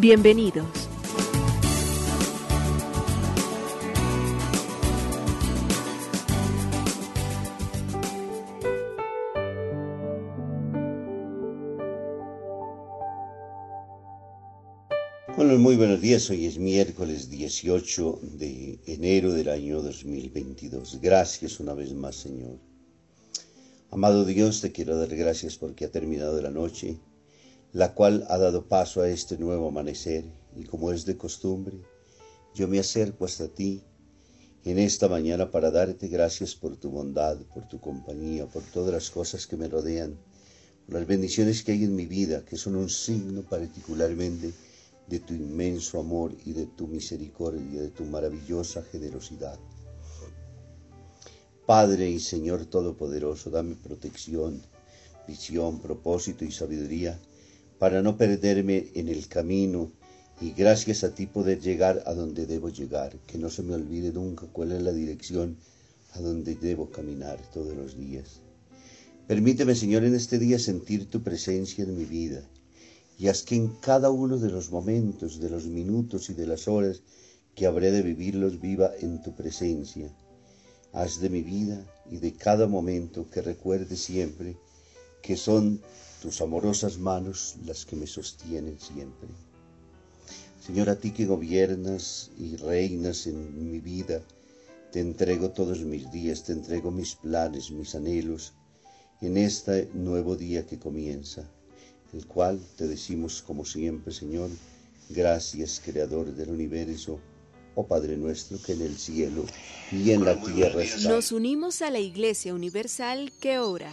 Bienvenidos. Bueno, muy buenos días. Hoy es miércoles 18 de enero del año 2022. Gracias una vez más, Señor. Amado Dios, te quiero dar gracias porque ha terminado la noche, la cual ha dado paso a este nuevo amanecer, y como es de costumbre, yo me acerco hasta ti en esta mañana para darte gracias por tu bondad, por tu compañía, por todas las cosas que me rodean, por las bendiciones que hay en mi vida, que son un signo particularmente de tu inmenso amor y de tu misericordia, de tu maravillosa generosidad. Padre y Señor Todopoderoso, dame protección, visión, propósito y sabiduría para no perderme en el camino. Y gracias a ti poder llegar a donde debo llegar, que no se me olvide nunca cuál es la dirección a donde debo caminar todos los días. Permíteme, Señor, en este día sentir tu presencia en mi vida. Y haz que en cada uno de los momentos, de los minutos y de las horas que habré de vivirlos viva en tu presencia. Haz de mi vida y de cada momento que recuerde siempre que son tus amorosas manos las que me sostienen siempre. Señor, a ti que gobiernas y reinas en mi vida, te entrego todos mis días, te entrego mis planes, mis anhelos, en este nuevo día que comienza, el cual te decimos como siempre, Señor, gracias, Creador del universo, oh Padre nuestro que en el cielo y en la tierra estás. Nos unimos a la Iglesia Universal que ora.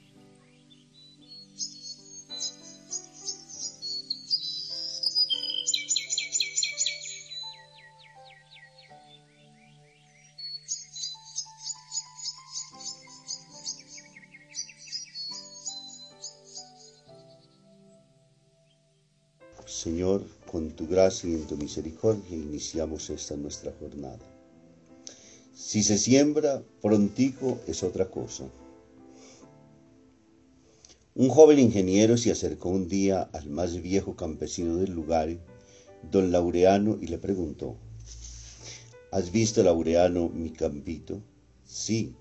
Señor, con tu gracia y en tu misericordia iniciamos esta nuestra jornada. Si se siembra prontico es otra cosa. Un joven ingeniero se acercó un día al más viejo campesino del lugar, don Laureano, y le preguntó, ¿Has visto, Laureano, mi campito? Sí.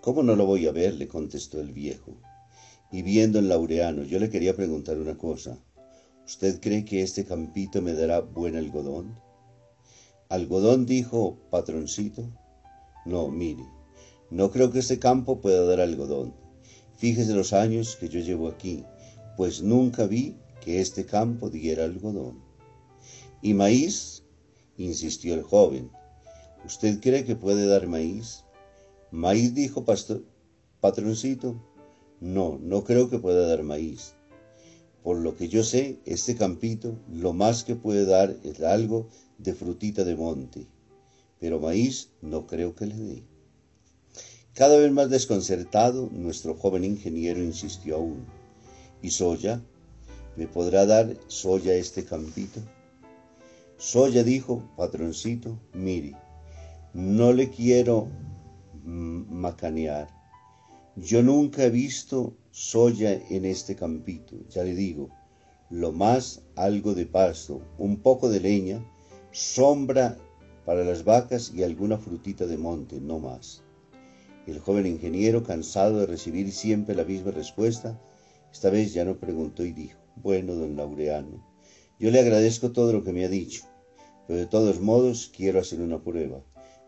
¿Cómo no lo voy a ver? le contestó el viejo. Y viendo en Laureano, yo le quería preguntar una cosa. ¿Usted cree que este campito me dará buen algodón? Algodón, dijo patroncito. No, mire, no creo que este campo pueda dar algodón. Fíjese los años que yo llevo aquí, pues nunca vi que este campo diera algodón. ¿Y maíz? insistió el joven. ¿Usted cree que puede dar maíz? Maíz, dijo pastor, patroncito. No, no creo que pueda dar maíz. Por lo que yo sé, este campito lo más que puede dar es algo de frutita de monte pero maíz no creo que le dé. Cada vez más desconcertado, nuestro joven ingeniero insistió aún. ¿Y soya? ¿Me podrá dar soya este campito? Soya dijo, patroncito, mire, no le quiero macanear. Yo nunca he visto soya en este campito, ya le digo, lo más algo de pasto, un poco de leña, sombra para las vacas y alguna frutita de monte, no más. El joven ingeniero, cansado de recibir siempre la misma respuesta, esta vez ya no preguntó y dijo, bueno, don Laureano, yo le agradezco todo lo que me ha dicho, pero de todos modos quiero hacer una prueba.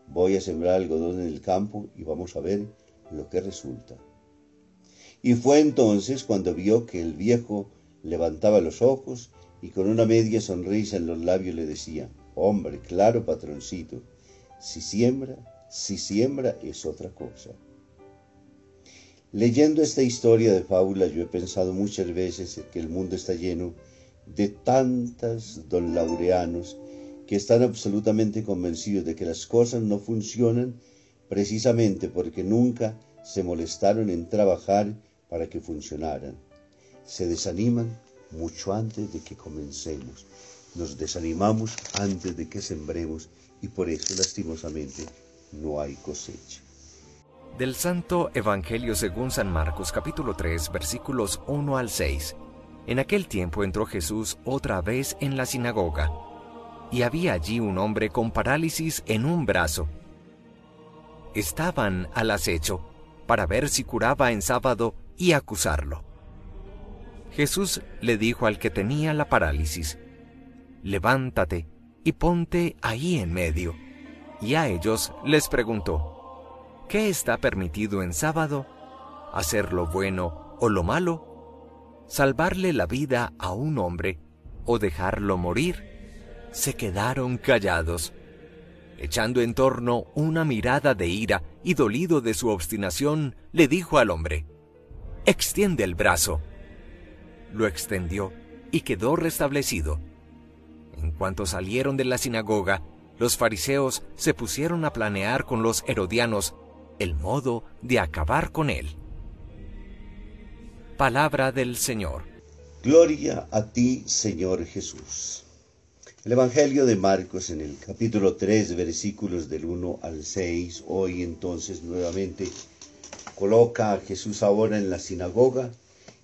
Voy a sembrar algodón en el campo y vamos a ver lo que resulta. Y fue entonces cuando vio que el viejo levantaba los ojos y con una media sonrisa en los labios le decía, hombre, claro, patroncito, si siembra, si siembra es otra cosa. Leyendo esta historia de fábula yo he pensado muchas veces que el mundo está lleno de tantas don laureanos que están absolutamente convencidos de que las cosas no funcionan precisamente porque nunca se molestaron en trabajar para que funcionaran. Se desaniman mucho antes de que comencemos. Nos desanimamos antes de que sembremos y por eso lastimosamente no hay cosecha. Del Santo Evangelio según San Marcos capítulo 3 versículos 1 al 6. En aquel tiempo entró Jesús otra vez en la sinagoga y había allí un hombre con parálisis en un brazo. Estaban al acecho para ver si curaba en sábado y acusarlo. Jesús le dijo al que tenía la parálisis, levántate y ponte ahí en medio. Y a ellos les preguntó, ¿qué está permitido en sábado? ¿Hacer lo bueno o lo malo? ¿Salvarle la vida a un hombre o dejarlo morir? se quedaron callados, echando en torno una mirada de ira y dolido de su obstinación, le dijo al hombre, Extiende el brazo. Lo extendió y quedó restablecido. En cuanto salieron de la sinagoga, los fariseos se pusieron a planear con los herodianos el modo de acabar con él. Palabra del Señor. Gloria a ti, Señor Jesús. El Evangelio de Marcos en el capítulo 3, versículos del 1 al 6, hoy entonces nuevamente coloca a Jesús ahora en la sinagoga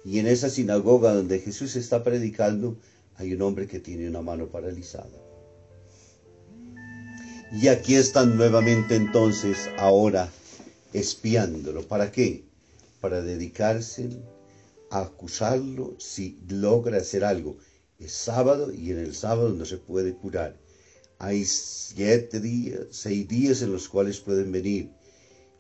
y en esa sinagoga donde Jesús está predicando hay un hombre que tiene una mano paralizada. Y aquí están nuevamente entonces ahora espiándolo. ¿Para qué? Para dedicarse a acusarlo si logra hacer algo es sábado y en el sábado no se puede curar. Hay siete días, seis días en los cuales pueden venir,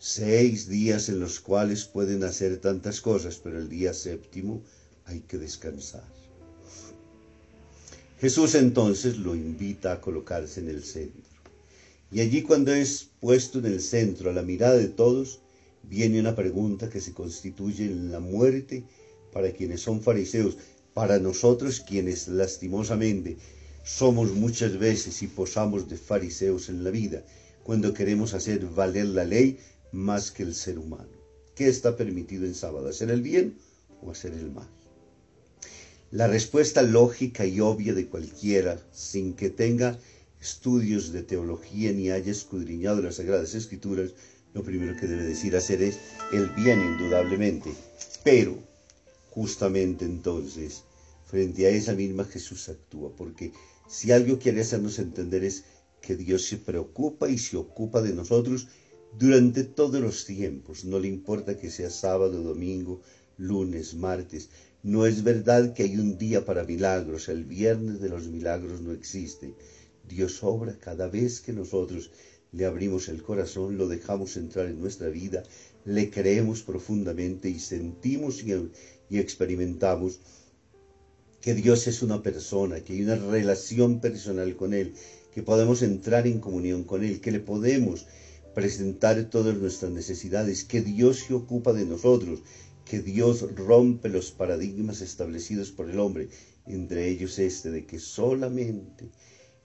seis días en los cuales pueden hacer tantas cosas, pero el día séptimo hay que descansar. Jesús entonces lo invita a colocarse en el centro. Y allí cuando es puesto en el centro a la mirada de todos, viene una pregunta que se constituye en la muerte para quienes son fariseos, para nosotros quienes lastimosamente somos muchas veces y posamos de fariseos en la vida, cuando queremos hacer valer la ley más que el ser humano. ¿Qué está permitido en sábado? ¿Hacer el bien o hacer el mal? La respuesta lógica y obvia de cualquiera, sin que tenga estudios de teología ni haya escudriñado las Sagradas Escrituras, lo primero que debe decir hacer es el bien indudablemente. Pero justamente entonces, frente a esa misma Jesús actúa, porque si algo quiere hacernos entender es que Dios se preocupa y se ocupa de nosotros durante todos los tiempos, no le importa que sea sábado, domingo, lunes, martes, no es verdad que hay un día para milagros, el viernes de los milagros no existe. Dios obra cada vez que nosotros le abrimos el corazón, lo dejamos entrar en nuestra vida, le creemos profundamente y sentimos y, experimentamos que Dios es una persona, que hay una relación personal con Él, que podemos entrar en comunión con Él, que le podemos presentar todas nuestras necesidades, que Dios se ocupa de nosotros, que Dios rompe los paradigmas establecidos por el hombre, entre ellos este de que solamente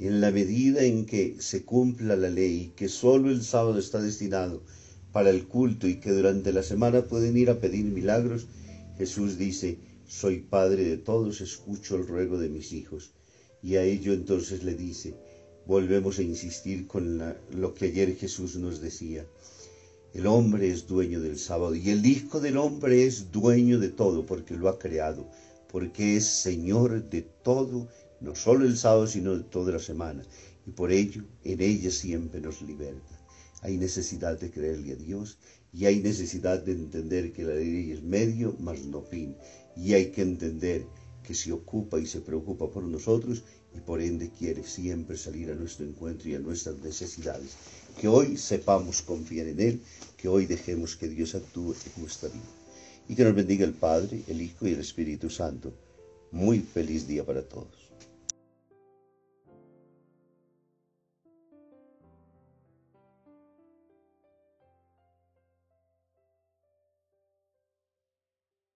en la medida en que se cumpla la ley, que solo el sábado está destinado para el culto y que durante la semana pueden ir a pedir milagros, Jesús dice, soy Padre de todos, escucho el ruego de mis hijos. Y a ello entonces le dice, volvemos a insistir con lo que ayer Jesús nos decía. El hombre es dueño del sábado y el Hijo del Hombre es dueño de todo porque lo ha creado, porque es Señor de todo, no solo el sábado, sino de toda la semana. Y por ello, en ella siempre nos liberta. Hay necesidad de creerle a Dios y hay necesidad de entender que la ley es medio, mas no fin. Y hay que entender que se ocupa y se preocupa por nosotros y por ende quiere siempre salir a nuestro encuentro y a nuestras necesidades. Que hoy sepamos confiar en Él, que hoy dejemos que Dios actúe en nuestra vida. Y que nos bendiga el Padre, el Hijo y el Espíritu Santo. Muy feliz día para todos.